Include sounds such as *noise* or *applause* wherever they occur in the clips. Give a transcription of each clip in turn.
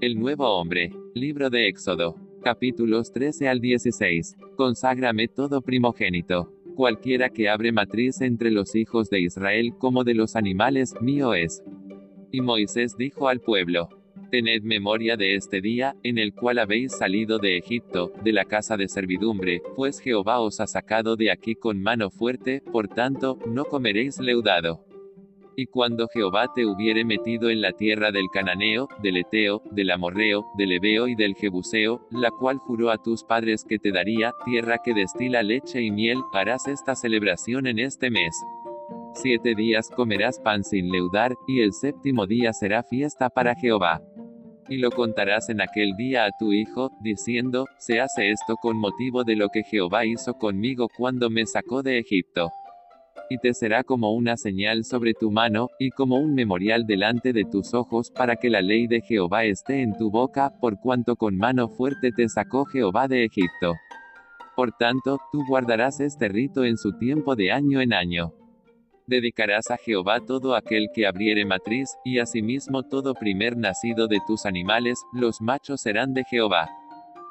El nuevo hombre. Libro de Éxodo. Capítulos 13 al 16. Conságrame todo primogénito. Cualquiera que abre matriz entre los hijos de Israel como de los animales, mío es. Y Moisés dijo al pueblo, Tened memoria de este día, en el cual habéis salido de Egipto, de la casa de servidumbre, pues Jehová os ha sacado de aquí con mano fuerte, por tanto, no comeréis leudado. Y cuando Jehová te hubiere metido en la tierra del Cananeo, del Eteo, del Amorreo, del Ebeo y del Jebuseo, la cual juró a tus padres que te daría, tierra que destila leche y miel, harás esta celebración en este mes. Siete días comerás pan sin leudar, y el séptimo día será fiesta para Jehová. Y lo contarás en aquel día a tu hijo, diciendo, se hace esto con motivo de lo que Jehová hizo conmigo cuando me sacó de Egipto. Y te será como una señal sobre tu mano, y como un memorial delante de tus ojos, para que la ley de Jehová esté en tu boca, por cuanto con mano fuerte te sacó Jehová de Egipto. Por tanto, tú guardarás este rito en su tiempo de año en año. Dedicarás a Jehová todo aquel que abriere matriz, y asimismo todo primer nacido de tus animales, los machos serán de Jehová.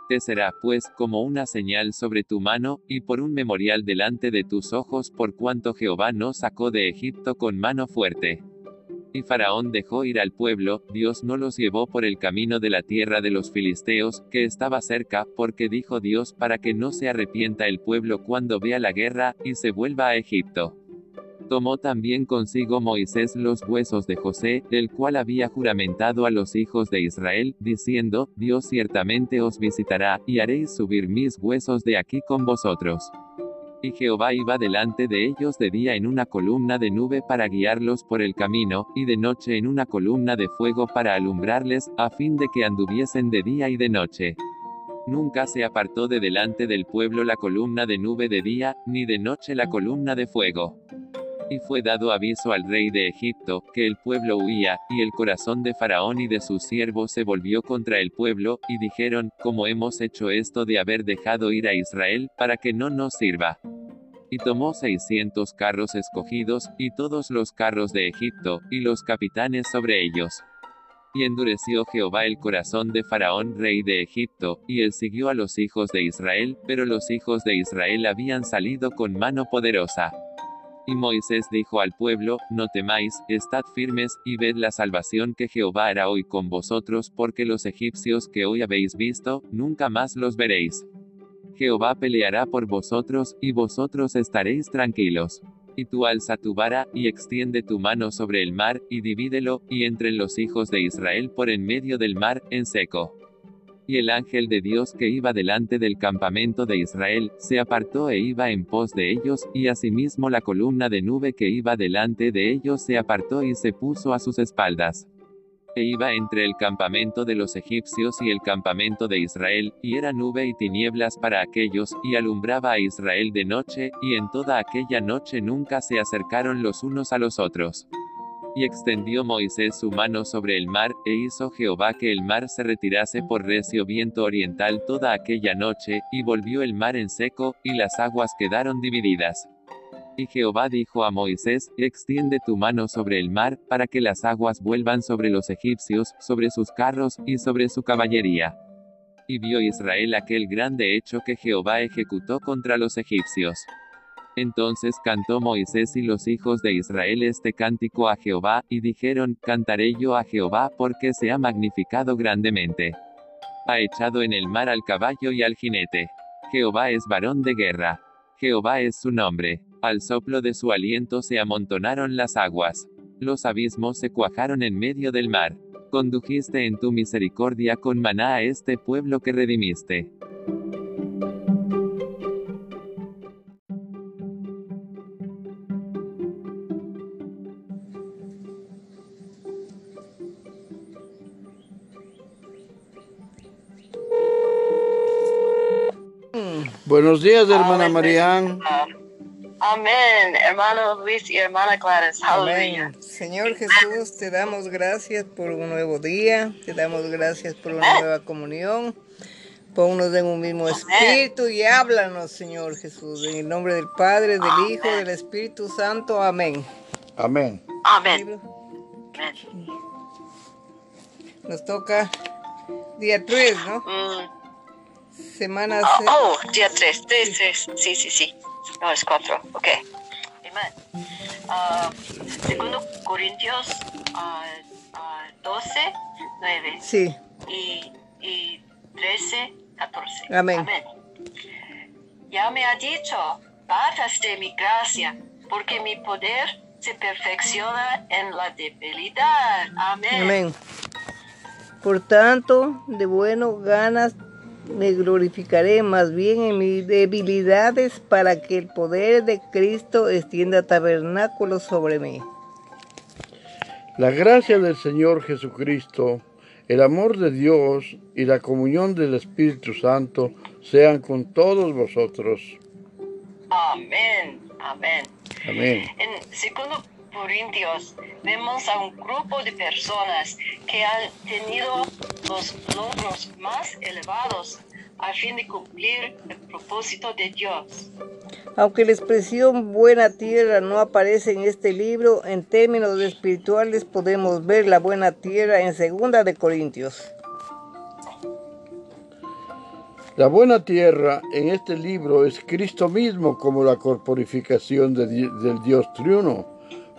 Te será, pues, como una señal sobre tu mano, y por un memorial delante de tus ojos, por cuanto Jehová no sacó de Egipto con mano fuerte. Y Faraón dejó ir al pueblo, Dios no los llevó por el camino de la tierra de los filisteos, que estaba cerca, porque dijo Dios para que no se arrepienta el pueblo cuando vea la guerra, y se vuelva a Egipto. Tomó también consigo Moisés los huesos de José, el cual había juramentado a los hijos de Israel, diciendo, Dios ciertamente os visitará, y haréis subir mis huesos de aquí con vosotros. Y Jehová iba delante de ellos de día en una columna de nube para guiarlos por el camino, y de noche en una columna de fuego para alumbrarles, a fin de que anduviesen de día y de noche. Nunca se apartó de delante del pueblo la columna de nube de día, ni de noche la columna de fuego. Y fue dado aviso al rey de Egipto, que el pueblo huía, y el corazón de Faraón y de sus siervos se volvió contra el pueblo, y dijeron, ¿cómo hemos hecho esto de haber dejado ir a Israel, para que no nos sirva? Y tomó seiscientos carros escogidos, y todos los carros de Egipto, y los capitanes sobre ellos. Y endureció Jehová el corazón de Faraón rey de Egipto, y él siguió a los hijos de Israel, pero los hijos de Israel habían salido con mano poderosa. Y Moisés dijo al pueblo, No temáis, estad firmes, y ved la salvación que Jehová hará hoy con vosotros, porque los egipcios que hoy habéis visto, nunca más los veréis. Jehová peleará por vosotros, y vosotros estaréis tranquilos. Y tú alza tu vara, y extiende tu mano sobre el mar, y divídelo, y entre los hijos de Israel por en medio del mar, en seco. Y el ángel de Dios que iba delante del campamento de Israel, se apartó e iba en pos de ellos, y asimismo la columna de nube que iba delante de ellos se apartó y se puso a sus espaldas. E iba entre el campamento de los egipcios y el campamento de Israel, y era nube y tinieblas para aquellos, y alumbraba a Israel de noche, y en toda aquella noche nunca se acercaron los unos a los otros. Y extendió Moisés su mano sobre el mar, e hizo Jehová que el mar se retirase por recio viento oriental toda aquella noche, y volvió el mar en seco, y las aguas quedaron divididas. Y Jehová dijo a Moisés, extiende tu mano sobre el mar, para que las aguas vuelvan sobre los egipcios, sobre sus carros, y sobre su caballería. Y vio Israel aquel grande hecho que Jehová ejecutó contra los egipcios. Entonces cantó Moisés y los hijos de Israel este cántico a Jehová, y dijeron, Cantaré yo a Jehová porque se ha magnificado grandemente. Ha echado en el mar al caballo y al jinete. Jehová es varón de guerra. Jehová es su nombre. Al soplo de su aliento se amontonaron las aguas. Los abismos se cuajaron en medio del mar. Condujiste en tu misericordia con maná a este pueblo que redimiste. Buenos días, hermana Marian. Amén, hermano Luis y hermana Gladys. Aleluya. Señor Jesús, te damos gracias por un nuevo día, te damos gracias por una nueva comunión. Ponnos en un mismo espíritu y háblanos, Señor Jesús, en el nombre del Padre, del Hijo, del Espíritu Santo. Amén. Amén. Amén. Nos toca Día 3, ¿no? Mm, Semana oh, se- oh, día 3, 3, 3. Sí, sí, sí. No, es 4. Ok. Amén. Ah, segundo Corintios ah, ah, 12, 9 Sí, y, y 13, 14. Amén. Ya me ha dicho, bástate mi gracia, porque mi poder se perfecciona en la debilidad. Amén. amén. Por tanto, de bueno ganas me glorificaré más bien en mis debilidades para que el poder de Cristo extienda tabernáculo sobre mí. La gracia del Señor Jesucristo, el amor de Dios y la comunión del Espíritu Santo sean con todos vosotros. Amén. Amén. Amén. En 2 Corintios vemos a un grupo de personas que han tenido los logros más elevados a fin de cumplir el propósito de Dios. Aunque la expresión buena tierra no aparece en este libro, en términos espirituales podemos ver la buena tierra en segunda de Corintios. La buena tierra en este libro es Cristo mismo como la corporificación de del Dios triuno,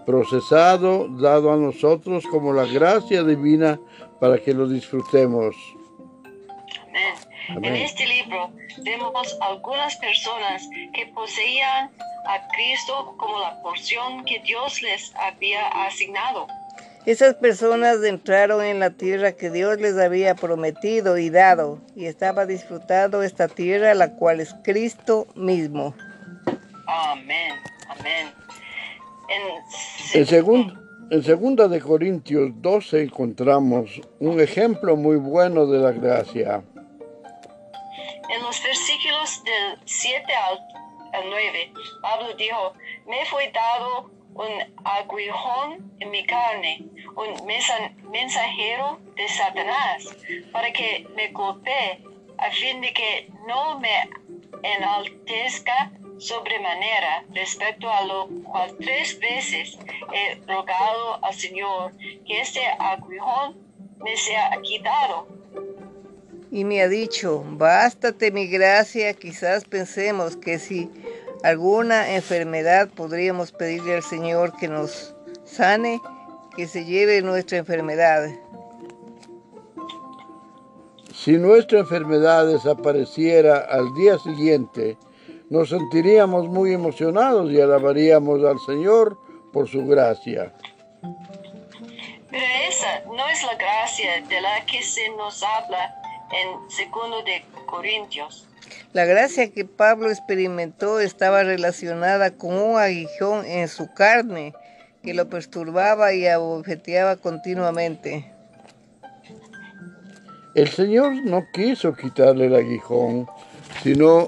procesado, dado a nosotros como la gracia divina para que lo disfrutemos. Amén. Amén. En este libro vemos algunas personas que poseían a Cristo como la porción que Dios les había asignado. Esas personas entraron en la tierra que Dios les había prometido y dado, y estaba disfrutando esta tierra, la cual es Cristo mismo. Amén. Amén. En, segun- en segunda de Corintios 12 encontramos un ejemplo muy bueno de la gracia. En los versículos del 7 al, al 9, Pablo dijo, me fue dado un aguijón en mi carne, un mensajero de Satanás, para que me golpee, a fin de que no me enaltezca sobremanera respecto a lo cual tres veces he rogado al Señor que este aguijón me sea quitado. Y me ha dicho, bástate mi gracia, quizás pensemos que si alguna enfermedad podríamos pedirle al Señor que nos sane, que se lleve nuestra enfermedad. Si nuestra enfermedad desapareciera al día siguiente, nos sentiríamos muy emocionados y alabaríamos al Señor por su gracia. Pero esa no es la gracia de la que se nos habla en segundo de Corintios. La gracia que Pablo experimentó estaba relacionada con un aguijón en su carne que lo perturbaba y abofeteaba continuamente. El Señor no quiso quitarle el aguijón, sino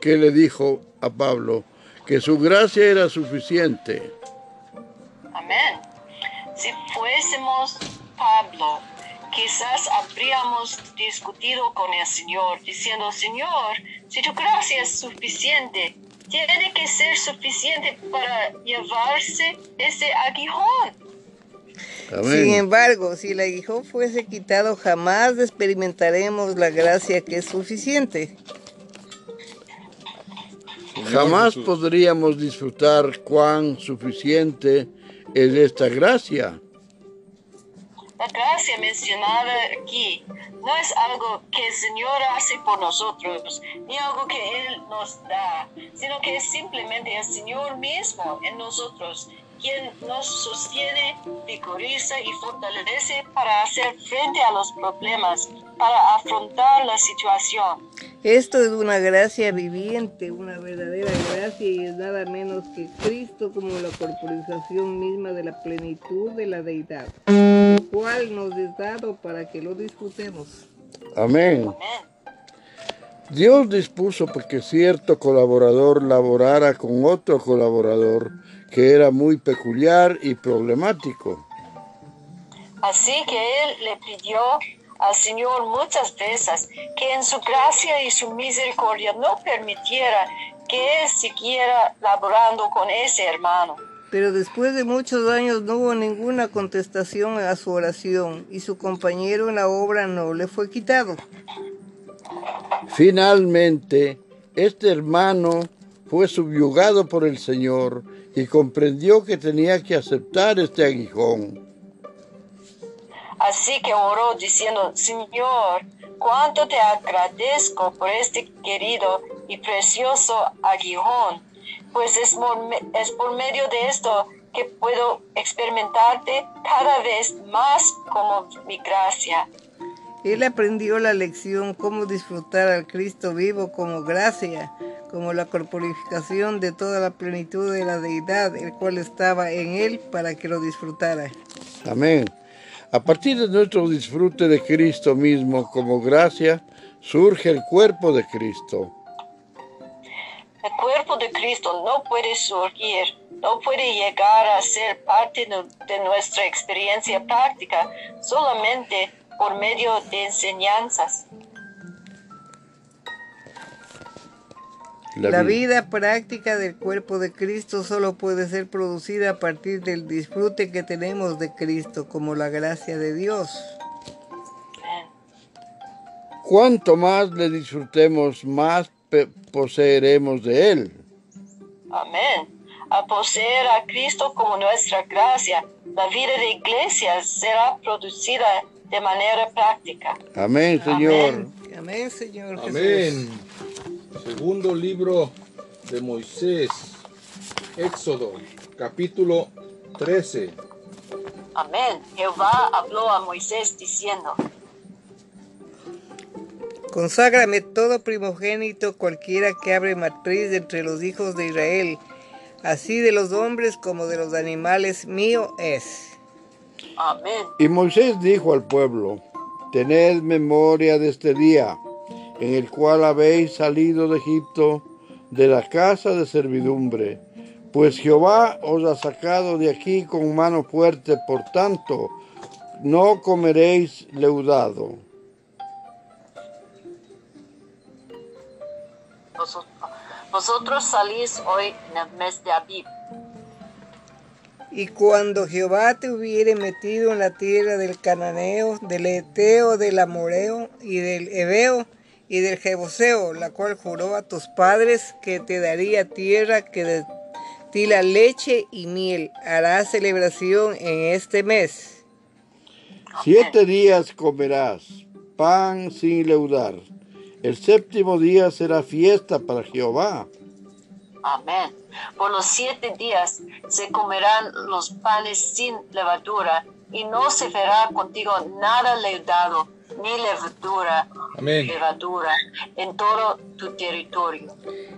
que le dijo a Pablo que su gracia era suficiente. Amén. Si fuésemos Pablo, quizás habríamos discutido con el Señor, diciendo, Señor, si tu gracia es suficiente, tiene que ser suficiente para llevarse ese aguijón. Amén. Sin embargo, si el aguijón fuese quitado, jamás experimentaremos la gracia que es suficiente. Jamás podríamos disfrutar cuán suficiente es esta gracia. La gracia mencionada aquí no es algo que el Señor hace por nosotros, ni algo que Él nos da, sino que es simplemente el Señor mismo en nosotros quien nos sostiene, vigoriza y fortalece para hacer frente a los problemas, para afrontar la situación. Esto es una gracia viviente, una verdadera gracia y es nada menos que Cristo como la corporización misma de la plenitud de la deidad, el cual nos es dado para que lo disfrutemos. Amén. Amén. Dios dispuso que cierto colaborador laborara con otro colaborador que era muy peculiar y problemático. Así que él le pidió al Señor muchas veces que en su gracia y su misericordia no permitiera que él siguiera laborando con ese hermano. Pero después de muchos años no hubo ninguna contestación a su oración y su compañero en la obra no le fue quitado. Finalmente, este hermano fue subyugado por el Señor y comprendió que tenía que aceptar este aguijón. Así que oró diciendo, Señor, cuánto te agradezco por este querido y precioso aguijón, pues es, es por medio de esto que puedo experimentarte cada vez más como mi gracia. Él aprendió la lección cómo disfrutar al Cristo vivo como gracia, como la corporificación de toda la plenitud de la deidad, el cual estaba en él para que lo disfrutara. Amén. A partir de nuestro disfrute de Cristo mismo como gracia, surge el cuerpo de Cristo. El cuerpo de Cristo no puede surgir, no puede llegar a ser parte de nuestra experiencia práctica solamente por medio de enseñanzas. La, vida práctica del cuerpo de Cristo solo puede ser producida a partir del disfrute que tenemos de Cristo como la gracia de Dios. Cuanto más le disfrutemos, más poseeremos de Él. Amén. A poseer a Cristo como nuestra gracia, la vida de iglesia será producida de manera práctica. Amén, Señor. Amén, Señor. Amén. Segundo libro de Moisés, Éxodo, capítulo 13. Amén. Jehová habló a Moisés diciendo, Conságrame todo primogénito cualquiera que abre matriz entre los hijos de Israel, así de los hombres como de los animales mío es. Amén. Y Moisés dijo al pueblo, tened memoria de este día en el cual habéis salido de Egipto, de la casa de servidumbre. Pues Jehová os ha sacado de aquí con mano fuerte, por tanto, no comeréis leudado. Vosotros salís hoy en el mes de Abib. Y cuando Jehová te hubiere metido en la tierra del Cananeo, del Eteo, del Amoreo y del Ebeo, y del Jebuseo, la cual juró a tus padres que te daría tierra que la leche y miel. Hará celebración en este mes. Siete días comerás pan sin leudar. El séptimo día será fiesta para Jehová. Amén. Por los siete días se comerán los panes sin levadura y no se verá contigo nada leudado ni levadura, levadura en todo tu territorio.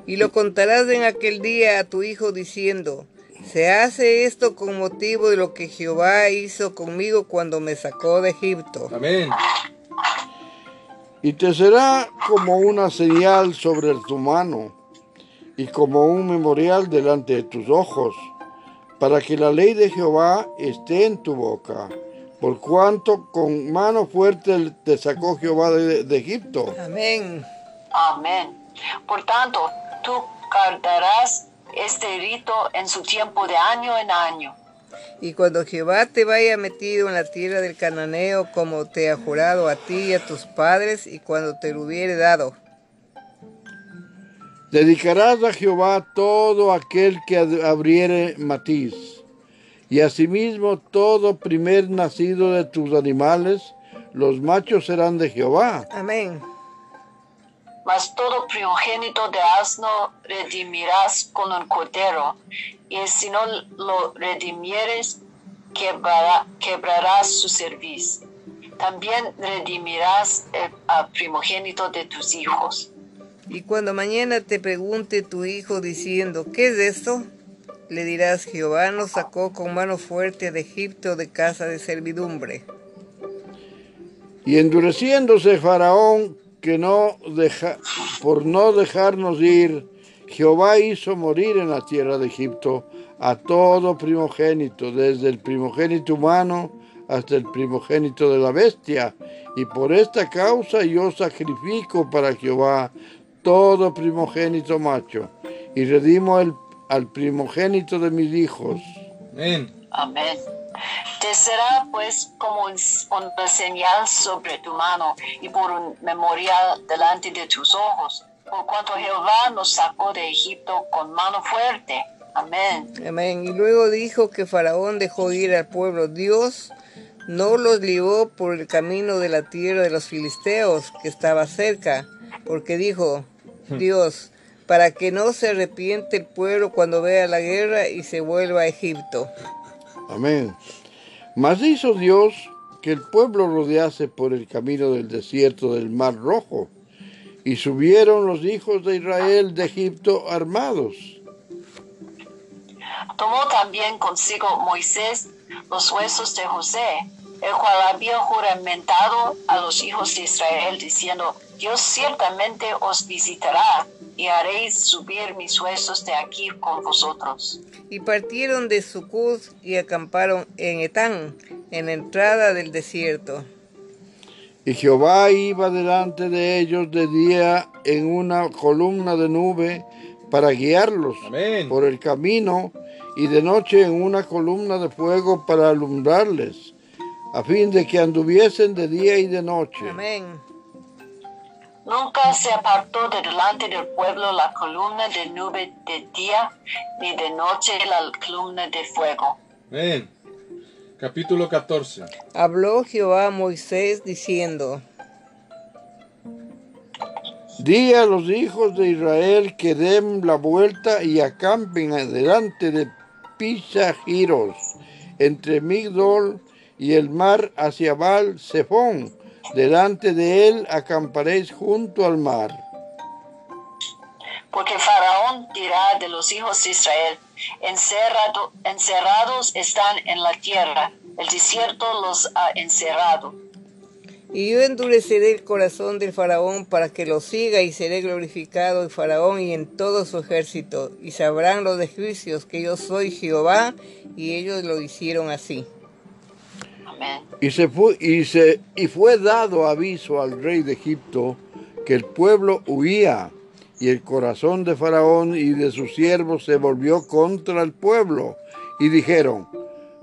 Y lo contarás en aquel día a tu hijo diciendo, se hace esto con motivo de lo que Jehová hizo conmigo cuando me sacó de Egipto. Amén. Y te será como una señal sobre tu mano y como un memorial delante de tus ojos, para que la ley de Jehová esté en tu boca por cuanto con mano fuerte te sacó Jehová de, Egipto. Amén. Amén. Por tanto, tú guardarás este rito en su tiempo de año en año. Y cuando Jehová te vaya metido en la tierra del cananeo, como te ha jurado a ti y a tus padres, y cuando te lo hubiere dado. Dedicarás a Jehová todo aquel que abriere matiz y asimismo todo primer nacido de tus animales, los machos serán de Jehová. Amén. Mas todo primogénito de asno redimirás con un cordero, y si no lo redimieres, quebrarás su servicio. También redimirás al primogénito de tus hijos. Y cuando mañana te pregunte tu hijo diciendo, ¿qué es esto? le dirás, Jehová nos sacó con mano fuerte de Egipto de casa de servidumbre. Y endureciéndose Faraón, que no deja, por no dejarnos ir, Jehová hizo morir en la tierra de Egipto a todo primogénito, desde el primogénito humano hasta el primogénito de la bestia. Y por esta causa yo sacrifico para Jehová todo primogénito macho, y redimo el al primogénito de mis hijos. Amén. Amén. Te será pues como un- una señal sobre tu mano y por un memorial delante de tus ojos, por cuanto Jehová nos sacó de Egipto con mano fuerte. Amén. Amén. Y luego dijo que Faraón dejó ir al pueblo. Dios no los llevó por el camino de la tierra de los filisteos que estaba cerca, porque dijo *laughs* Dios, para que no se arrepiente el pueblo cuando vea la guerra y se vuelva a Egipto. Amén. Mas hizo Dios que el pueblo rodease por el camino del desierto del Mar Rojo, y subieron los hijos de Israel de Egipto armados. Tomó también consigo Moisés los huesos de José, el cual había juramentado a los hijos de Israel, diciendo, Dios ciertamente os visitará y haréis subir mis huesos de aquí con vosotros. Y partieron de Sucot y acamparon en Etán, en la entrada del desierto. Y Jehová iba delante de ellos de día en una columna de nube para guiarlos Amén. por el camino, y de noche en una columna de fuego para alumbrarles, a fin de que anduviesen de día y de noche. Amén. Nunca se apartó de delante del pueblo la columna de nube de día, ni de noche la columna de fuego. Amén. Capítulo 14. Habló Jehová a Moisés diciendo, Di a los hijos de Israel que den la vuelta y acampen delante de Pisagiros, entre Migdol y el mar hacia Baal Zephón. Delante de él acamparéis junto al mar. Porque Faraón dirá de los hijos de Israel, encerrado- encerrados están en la tierra, el desierto los ha encerrado. Y yo endureceré el corazón del faraón para que lo siga y seré glorificado en faraón y en todo su ejército. Y sabrán los egipcios que yo soy Jehová y ellos lo hicieron así. Y, se fue, y, se, y fue dado aviso al rey de Egipto que el pueblo huía, y el corazón de Faraón y de sus siervos se volvió contra el pueblo. Y dijeron,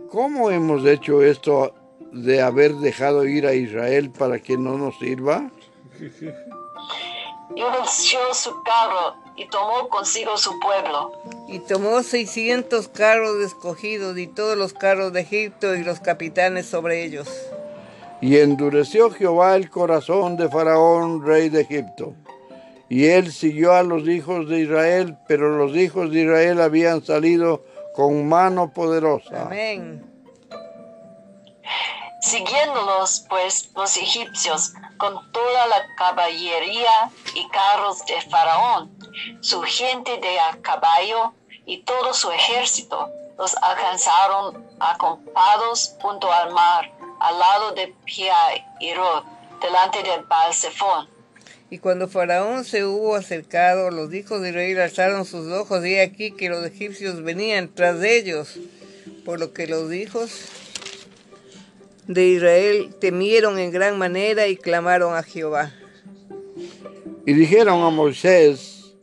¿cómo hemos hecho esto de haber dejado ir a Israel para que no nos sirva? *laughs* Y venció su carro y tomó consigo su pueblo. Y tomó seiscientos carros escogidos y todos los carros de Egipto y los capitanes sobre ellos. Y endureció Jehová el corazón de Faraón, rey de Egipto. Y él siguió a los hijos de Israel, pero los hijos de Israel habían salido con mano poderosa. Amén. Siguiéndolos pues los egipcios con toda la caballería y carros de Faraón, su gente de a caballo y todo su ejército, los alcanzaron acampados junto al mar, al lado de Piairot, delante del Baal Zephón. Y cuando Faraón se hubo acercado, los hijos de Israel alzaron sus ojos y aquí que los egipcios venían tras de ellos, por lo que los hijos de Israel temieron en gran manera y clamaron a Jehová. Y dijeron a Moisés,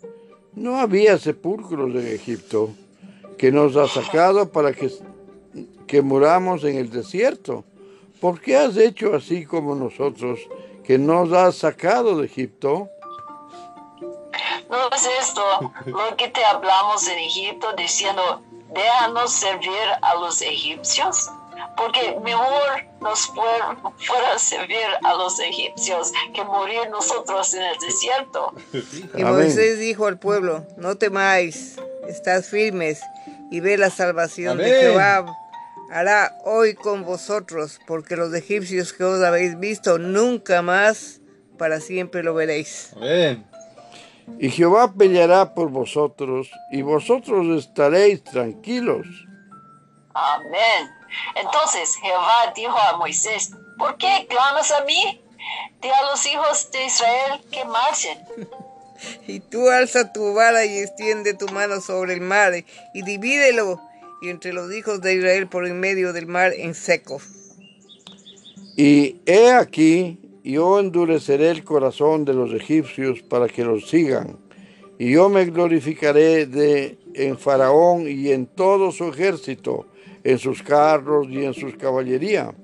no había sepulcros en Egipto, que nos ha sacado para que, que muramos en el desierto. ¿Por qué has hecho así como nosotros, que nos has sacado de Egipto? ¿No es esto lo que te hablamos en Egipto diciendo, déjanos servir a los egipcios? Porque mejor nos fuera, fuera servir a los egipcios que morir nosotros en el desierto. Y. Moisés dijo al pueblo, no temáis, estad firmes y ve la salvación de. Jehová hará hoy con vosotros, porque los egipcios que os habéis visto nunca más para siempre lo veréis. Amén. Y Jehová peleará por vosotros, y vosotros estaréis tranquilos. Amén. Entonces Jehová dijo a Moisés, ¿por qué clamas a mí? Di a los hijos de Israel que marchen. *laughs* Y tú alza tu vara y extiende tu mano sobre el mar y divídelo y entre los hijos de Israel por en medio del mar en seco. Y he aquí, yo endureceré el corazón de los egipcios para que los sigan, y yo me glorificaré de, en Faraón y en todo su ejército, en sus carros y en sus caballería.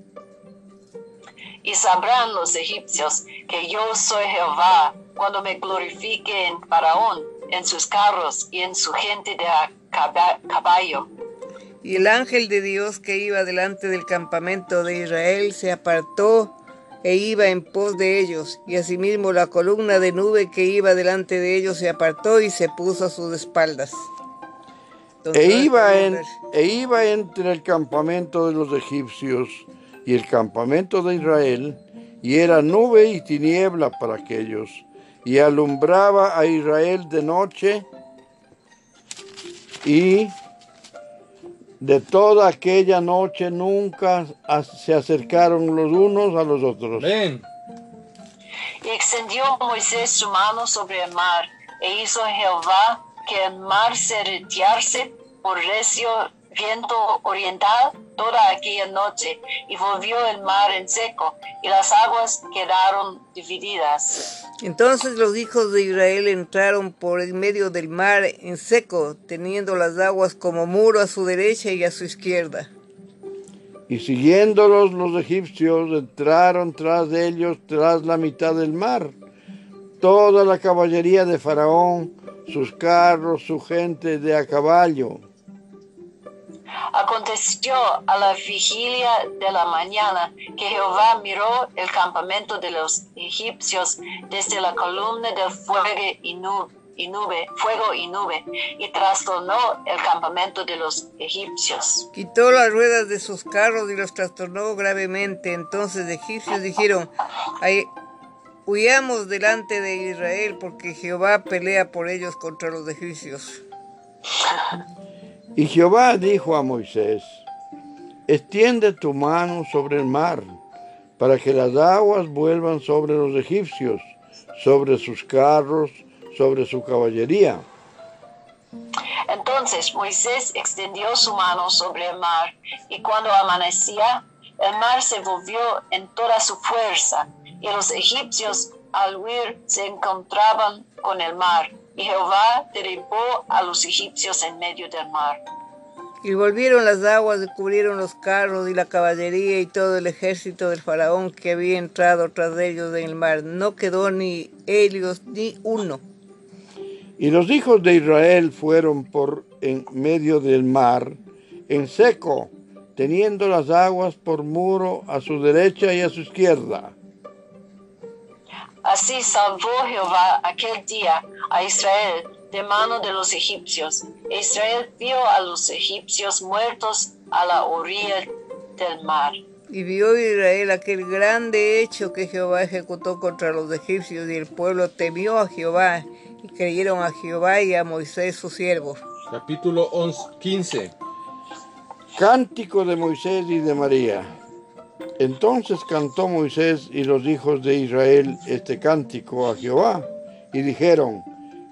Y sabrán los egipcios que yo soy Jehová cuando me glorifique en Faraón, en sus carros y en su gente de a caballo. Y el ángel de Dios que iba delante del campamento de Israel se apartó e iba en pos de ellos. Y asimismo la columna de nube que iba delante de ellos se apartó y se puso a sus espaldas. E iba, en, e iba entre el campamento de los egipcios y el campamento de Israel, y era nube y tiniebla para aquellos, y alumbraba a Israel de noche, y de toda aquella noche nunca se acercaron los unos a los otros. Amén. Y extendió Moisés su mano sobre el mar, e hizo Jehová que el mar se retirase por recio viento oriental toda aquella noche, y volvió el mar en seco, y las aguas quedaron divididas. Entonces los hijos de Israel entraron por en medio del mar en seco, teniendo las aguas como muro a su derecha y a su izquierda. Y siguiéndolos los egipcios entraron tras de ellos tras la mitad del mar. Toda la caballería de Faraón, sus carros, su gente de a caballo. Aconteció a la vigilia de la mañana que Jehová miró el campamento de los egipcios desde la columna del fuego y nube, y nube, fuego y nube, y trastornó el campamento de los egipcios. Quitó las ruedas de sus carros y los trastornó gravemente. Entonces los egipcios dijeron, "Ay, huyamos delante de Israel porque Jehová pelea por ellos contra los egipcios. Y Jehová dijo a Moisés, extiende tu mano sobre el mar, para que las aguas vuelvan sobre los egipcios, sobre sus carros, sobre su caballería. Entonces Moisés extendió su mano sobre el mar, y cuando amanecía, el mar se volvió en toda su fuerza, y los egipcios al huir se encontraban con el mar, y Jehová derribó a los egipcios en medio del mar. Y volvieron las aguas y cubrieron los carros y la caballería y todo el ejército del faraón que había entrado tras de ellos en el mar. No quedó ni ellos ni uno. Y los hijos de Israel fueron por en medio del mar, en seco, teniendo las aguas por muro a su derecha y a su izquierda. Así salvó Jehová aquel día a Israel de mano de los egipcios. E Israel vio a los egipcios muertos a la orilla del mar. Y vio Israel aquel grande hecho que Jehová ejecutó contra los egipcios y el pueblo temió a Jehová y creyeron a Jehová y a Moisés su siervo. Capítulo 11, 15. Cántico de Moisés y de María. Entonces cantó Moisés y los hijos de Israel este cántico a Jehová y dijeron,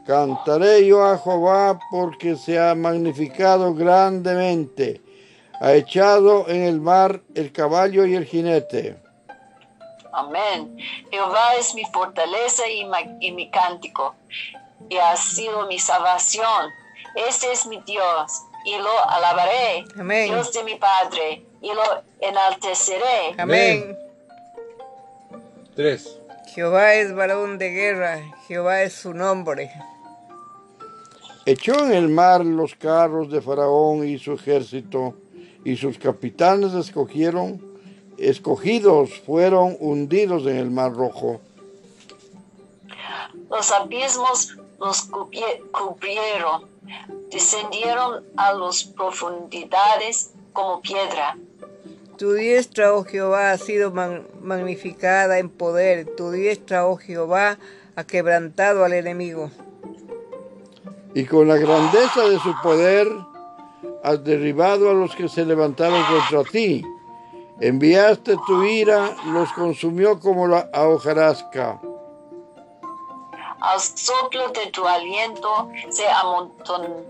Cantaré yo a Jehová porque se ha magnificado grandemente, ha echado en el mar el caballo y el jinete. Amén. Jehová es mi fortaleza y, mi cántico, y ha sido mi salvación. Este es mi Dios, y lo alabaré. Amén. Dios de mi Padre, y lo enalteceré. Amén. 3. Jehová es varón de guerra, Jehová es su nombre. Echó en el mar los carros de Faraón y su ejército, y sus capitanes escogieron, escogidos fueron hundidos en el mar rojo. Los abismos los cubrieron, descendieron a las profundidades como piedra. Tu diestra, oh Jehová, ha sido man- magnificada en poder. Tu diestra, oh Jehová, ha quebrantado al enemigo. Y con la grandeza de su poder has derribado a los que se levantaron contra ti. Enviaste tu ira, los consumió como la hojarasca. Al soplo de tu aliento se amontone-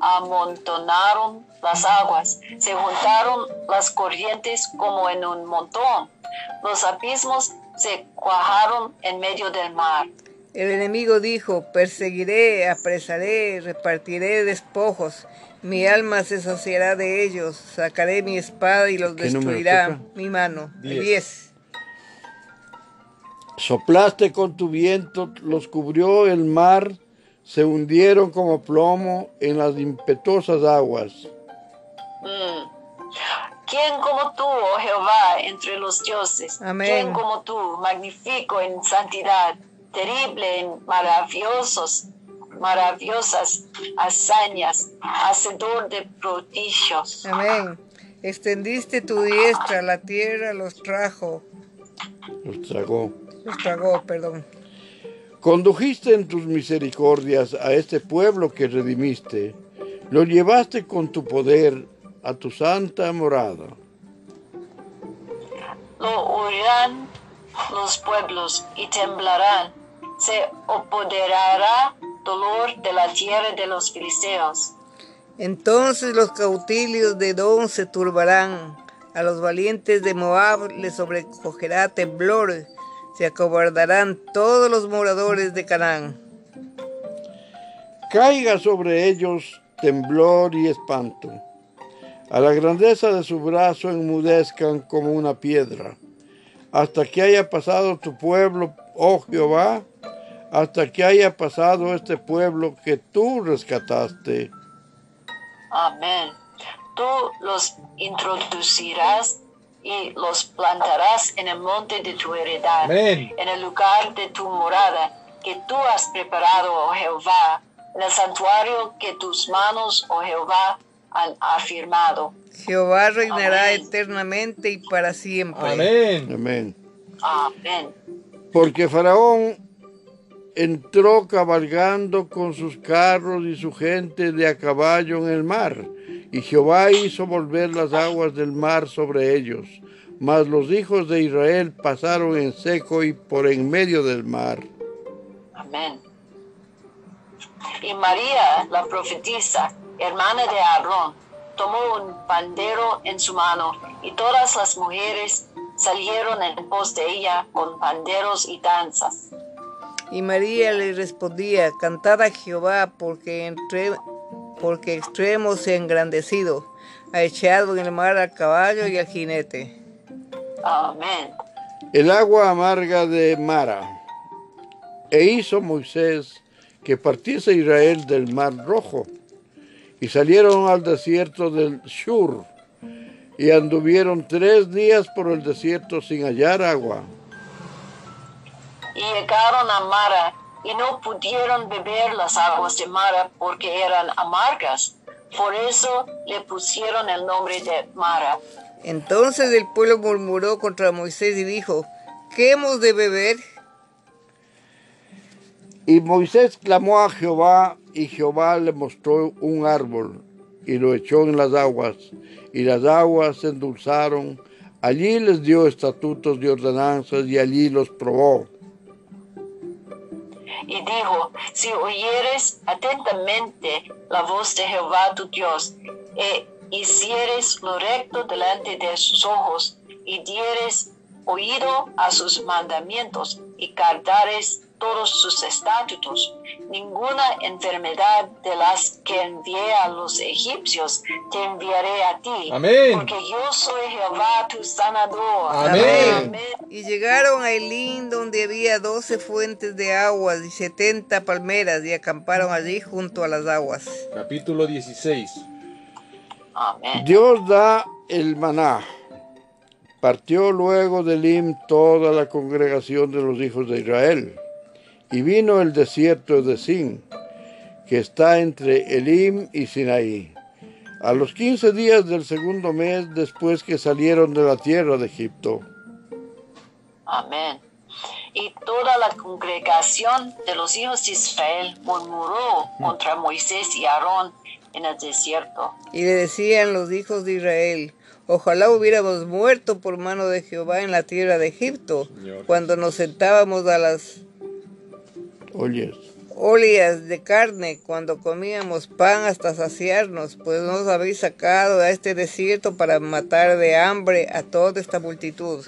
amontonaron las aguas, se juntaron las corrientes como en un montón. Los abismos se cuajaron en medio del mar. El enemigo dijo, perseguiré, apresaré, repartiré despojos. Mi alma se saciará de ellos. Sacaré mi espada y los ¿Qué número destruirá mi mano. Diez. Diez. Soplaste con tu viento, los cubrió el mar, se hundieron como plomo en las impetuosas aguas. Mm. ¿Quién como tú, oh Jehová, entre los dioses? Amén. ¿Quién como tú, magnífico en santidad, terrible en maravillosos, maravillosas hazañas, hacedor de prodigios? Amén. Extendiste tu diestra, la tierra los trajo, Los tragó. los tragó, perdón. Condujiste en tus misericordias a este pueblo que redimiste. Lo llevaste con tu poder a tu santa morada. Lo oirán los pueblos y temblarán. Se apoderará dolor de la tierra de los filisteos. Entonces los cautillos de Edom se turbarán, a los valientes de Moab les sobrecogerá temblor, se acobardarán todos los moradores de Canaán. Caiga sobre ellos temblor y espanto. A la grandeza de su brazo enmudezcan como una piedra. Hasta que haya pasado tu pueblo, oh Jehová, hasta que haya pasado este pueblo que tú rescataste. Amén. Tú los introducirás y los plantarás en el monte de tu heredad, Amén. en el lugar de tu morada que tú has preparado, oh Jehová, en el santuario que tus manos, oh Jehová, han afirmado. Jehová reinará Amén. eternamente y para siempre. Amén. Amén. Amén. Porque Faraón entró cabalgando con sus carros y su gente de a caballo en el mar, y Jehová hizo volver las aguas del mar sobre ellos. Mas los hijos de Israel pasaron en seco y por en medio del mar. Amén. Y María, la profetisa, hermana de Aarón, tomó un pandero en su mano y todas las mujeres salieron en pos de ella con panderos y danzas. Y María le respondía, cantad a Jehová porque, entre, porque extremo se ha engrandecido, ha echado en el mar al caballo y al jinete. Amén. El agua amarga de Mara. E hizo Moisés que partiese Israel del mar rojo. Y salieron al desierto del Shur. Y anduvieron tres días por el desierto sin hallar agua. Y llegaron a Mara y no pudieron beber las aguas de Mara porque eran amargas. Por eso le pusieron el nombre de Mara. Entonces el pueblo murmuró contra Moisés y dijo, ¿qué hemos de beber? Y Moisés clamó a Jehová, y Jehová le mostró un árbol, y lo echó en las aguas, y las aguas se endulzaron. Allí les dio estatutos y ordenanzas, y allí los probó. Y dijo, si oyeres atentamente la voz de Jehová tu Dios, e hicieres lo recto delante de sus ojos, y dieres oído a sus mandamientos, y guardares todos sus estatutos, ninguna enfermedad de las que envié a los egipcios te enviaré a ti, Amén. porque yo soy Jehová tu sanador. Amén. Y llegaron a Elín donde había doce fuentes de aguas y setenta palmeras y acamparon allí junto a las aguas. Capítulo 16. Amén. Dios da el maná. Partió luego de Elim toda la congregación de los hijos de Israel. Y vino el desierto de Sin, que está entre Elim y Sinaí. A los quince días del segundo mes después que salieron de la tierra de Egipto. Amén. Y toda la congregación de los hijos de Israel murmuró contra Moisés y Aarón en el desierto. Y le decían los hijos de Israel, ojalá hubiéramos muerto por mano de Jehová en la tierra de Egipto, Señor. cuando nos sentábamos a las Oyes. ollas de carne, cuando comíamos pan hasta saciarnos, pues nos habéis sacado a este desierto para matar de hambre a toda esta multitud.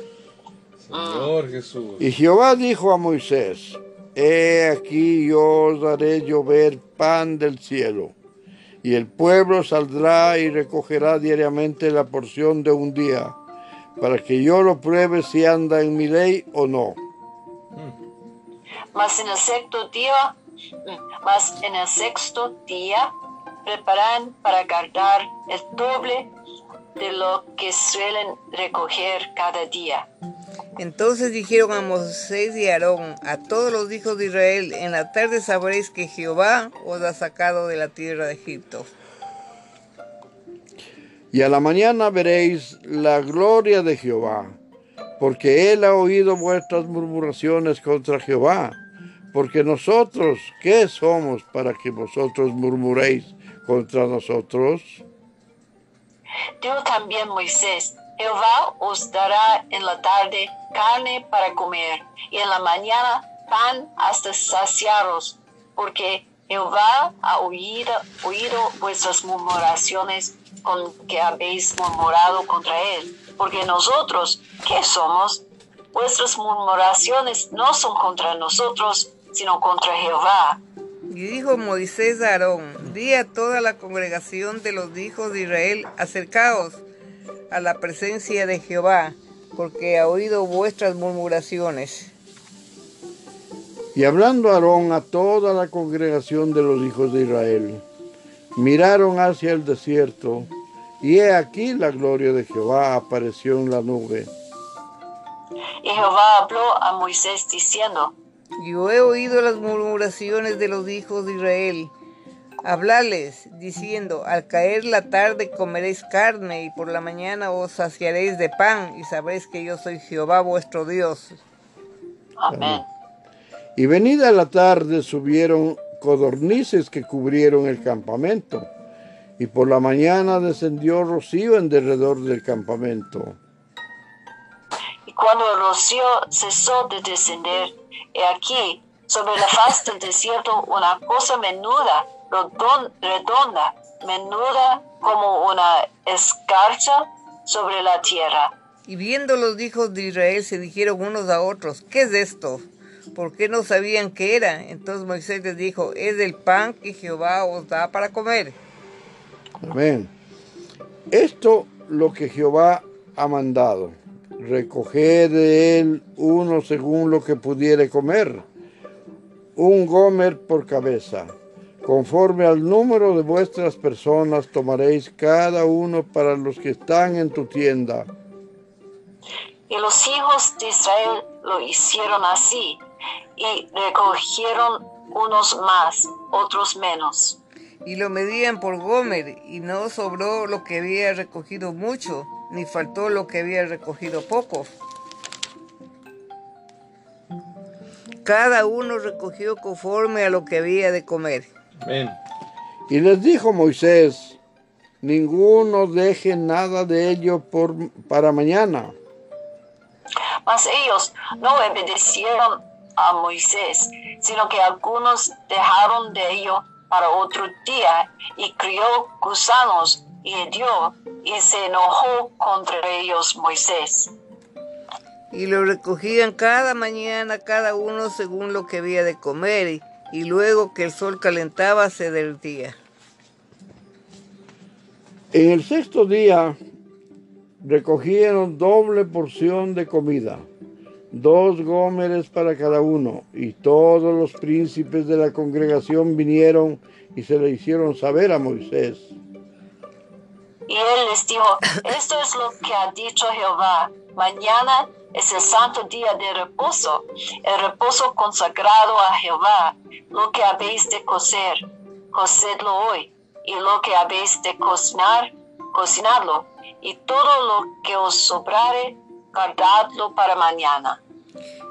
Señor Jesús. Y Jehová dijo a Moisés, he aquí yo os haré llover pan del cielo, y el pueblo saldrá y recogerá diariamente la porción de un día, para que yo lo pruebe si anda en mi ley o no. Mas en el sexto día, mas en el sexto día preparan para guardar el doble de lo que suelen recoger cada día. Entonces dijeron a Moisés y a Aarón, a todos los hijos de Israel, en la tarde sabréis que Jehová os ha sacado de la tierra de Egipto. Y a la mañana veréis la gloria de Jehová, porque él ha oído vuestras murmuraciones contra Jehová. Porque nosotros, ¿qué somos para que vosotros murmuréis contra nosotros? Dijo también Moisés, Jehová os dará en la tarde carne para comer, y en la mañana pan hasta saciaros, porque Jehová ha oído, oído vuestras murmuraciones con que habéis murmurado contra él. Porque nosotros, ¿qué somos? Vuestras murmuraciones no son contra nosotros, sino contra Jehová. Y dijo Moisés a Aarón, di a toda la congregación de los hijos de Israel, acercaos a la presencia de Jehová, porque ha oído vuestras murmuraciones. Y hablando Aarón a toda la congregación de los hijos de Israel, miraron hacia el desierto, y he aquí la gloria de Jehová apareció en la nube. Y Jehová habló a Moisés diciendo, Yo he oído las murmuraciones de los hijos de Israel. Hablarles, diciendo, al caer la tarde comeréis carne y por la mañana os saciaréis de pan y sabréis que yo soy Jehová vuestro Dios. Amén. Y venida la tarde subieron codornices que cubrieron el campamento, y por la mañana descendió rocío en derredor del campamento. Y cuando el rocío cesó de descender, he aquí, sobre la faz del desierto, una cosa menuda, redon- redonda, menuda como una escarcha sobre la tierra. Y viendo los hijos de Israel se dijeron unos a otros, ¿qué es esto? ¿Por qué no sabían qué era? Entonces Moisés les dijo, es el pan que Jehová os da para comer. Amén. Esto lo que Jehová ha mandado. Recoged de él uno según lo que pudiere comer, un gomer por cabeza. Conforme al número de vuestras personas tomaréis cada uno para los que están en tu tienda. Y los hijos de Israel lo hicieron así, y recogieron unos más, otros menos. Y lo medían por Gomer, y no sobró lo que había recogido mucho, ni faltó lo que había recogido poco. Cada uno recogió conforme a lo que había de comer. Amén. Y les dijo Moisés, ninguno deje nada de ello por, para mañana. Mas ellos no obedecieron a Moisés, sino que algunos dejaron de ello para otro día, y crió gusanos y hirió, y se enojó contra ellos Moisés. Y lo recogían cada mañana, cada uno según lo que había de comer, y, y luego que el sol calentaba se derretía. En el sexto día recogieron doble porción de comida, dos gómeres para cada uno, y todos los príncipes de la congregación vinieron y se le hicieron saber a Moisés. Y él les dijo, esto es lo que ha dicho Jehová, mañana es el santo día de reposo, el reposo consagrado a Jehová, lo que habéis de cocer, cocedlo hoy, y lo que habéis de cocinar, cocinadlo, y todo lo que os sobrare, guardadlo para mañana.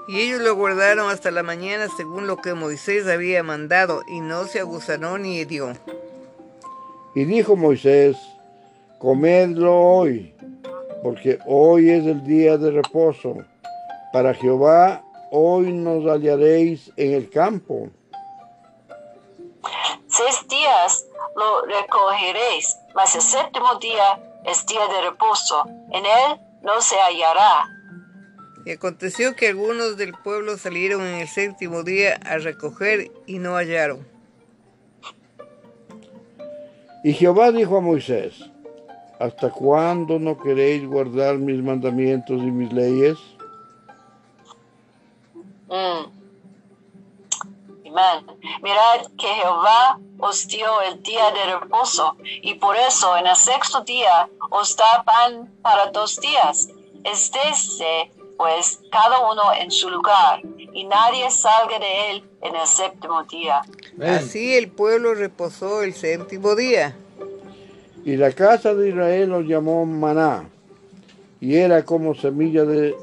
Y ellos lo guardaron hasta la mañana según lo que Moisés había mandado, y no se aguzanó ni hirió. Y dijo Moisés, comedlo hoy, porque hoy es el día de reposo. Para Jehová hoy nos hallaréis en el campo. Seis días lo recogeréis, mas el séptimo día es día de reposo, en él no se hallará. Y aconteció que algunos del pueblo salieron en el séptimo día a recoger y no hallaron. Y Jehová dijo a Moisés, ¿hasta cuándo no queréis guardar mis mandamientos y mis leyes? Mm. Amén. Mirad que Jehová os dio el día de reposo, y por eso en el sexto día os da pan para dos días. Estése pues cada uno en su lugar, y nadie salga de él en el séptimo día. Amén. Así el pueblo reposó el séptimo día. Y la casa de Israel los llamó maná, y era como semilla de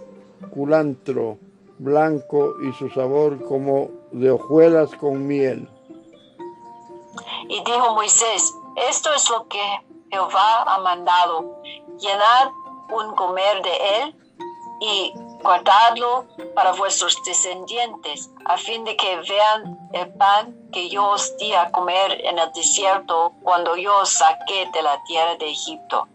culantro blanco y su sabor como de hojuelas con miel. Y dijo Moisés, esto es lo que Jehová ha mandado, llenad un comer de él y guardadlo para vuestros descendientes, a fin de que vean el pan que yo os di a comer en el desierto cuando yo os saqué de la tierra de Egipto.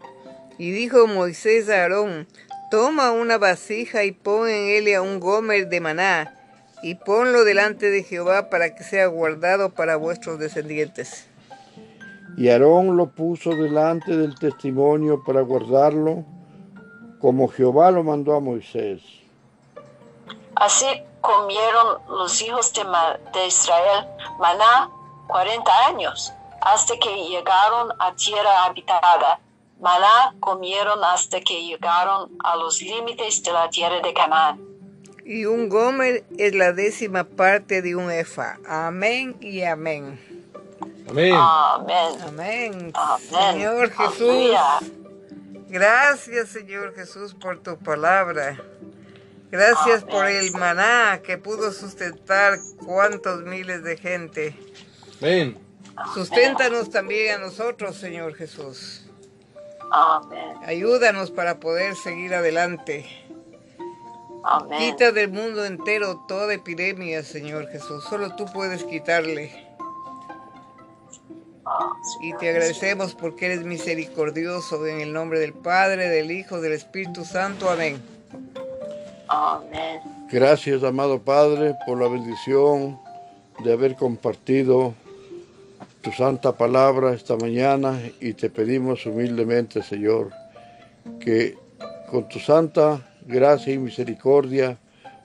Y dijo Moisés a Aarón, toma una vasija y pon en ella un gomer de maná, y ponlo delante de Jehová para que sea guardado para vuestros descendientes. Y Aarón lo puso delante del testimonio para guardarlo, como Jehová lo mandó a Moisés. Así comieron los hijos de, Ma- de Israel maná cuarenta años, hasta que llegaron a tierra habitada. Maná comieron hasta que llegaron a los límites de la tierra de Canaán. Y un gomer es la décima parte de un efa. Amén y amén. Amén. Amén. Amén. Amén. Señor Jesús. Gracias, Señor Jesús, por tu palabra. Gracias por el maná que pudo sustentar cuantos miles de gente. Amén. Susténtanos también a nosotros, Señor Jesús. Amén. Ayúdanos para poder seguir adelante. Amén. Quita del mundo entero toda epidemia, Señor Jesús. Solo tú puedes quitarle. Y te agradecemos porque eres misericordioso. En el nombre del Padre, del Hijo, del Espíritu Santo. Amén. Amén. Gracias, amado Padre, por la bendición de haber compartido tu santa palabra esta mañana y te pedimos humildemente, Señor, que con tu santa gracia y misericordia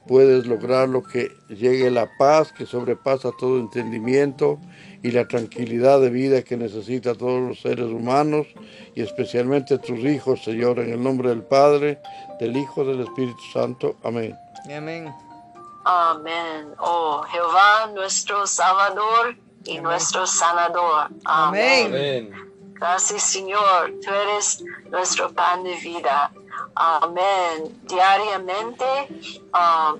puedes lograr lo que llegue la paz que sobrepasa todo entendimiento y la tranquilidad de vida que necesita todos los seres humanos y especialmente tus hijos, Señor, en el nombre del Padre, del Hijo, del Espíritu Santo. Amén. Amén. Amén. Oh Jehová, nuestro Salvador y nuestro Sanador. Amén. Amén. Gracias, Señor. Tú eres nuestro pan de vida. Amén. Diariamente ah,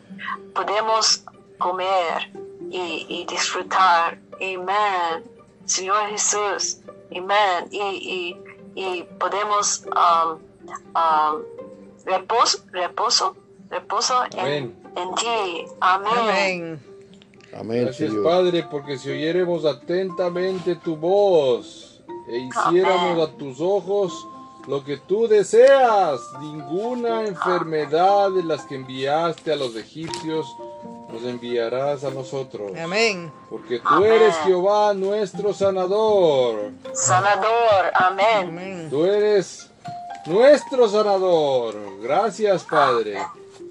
podemos comer y, y disfrutar. Amén. Señor Jesús. Amén. Y, y, y podemos um, um, reposo, reposo, reposo en, ti. Amén. Amén. Amén, Gracias, Señor. Padre, porque si oyéremos atentamente tu voz e hiciéramos a tus ojos lo que tú deseas, ninguna enfermedad de las que enviaste a los egipcios nos enviarás a nosotros. Amén. Porque tú eres Jehová nuestro sanador. Sanador. Amén. Amén. Tú eres nuestro sanador. Gracias, Padre.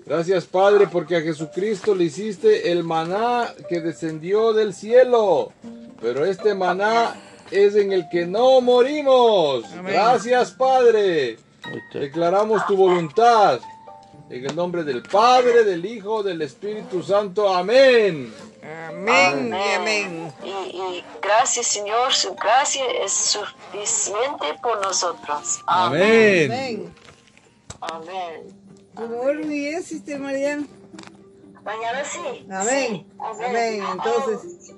Gracias, Padre, porque a Jesucristo le hiciste el maná que descendió del cielo. Pero este maná es en el que no morimos. Amén. Gracias, Padre. Declaramos tu voluntad. En el nombre del Padre, del Hijo, del Espíritu Santo. Amén. Amén y amén. Y, y gracias, Señor, su gracia es suficiente por nosotros. Amén. Amén. Amén. ¿Cómo va muy bien, Sister Mariana? Mañana sí. Amén. Sí. Amén. Entonces,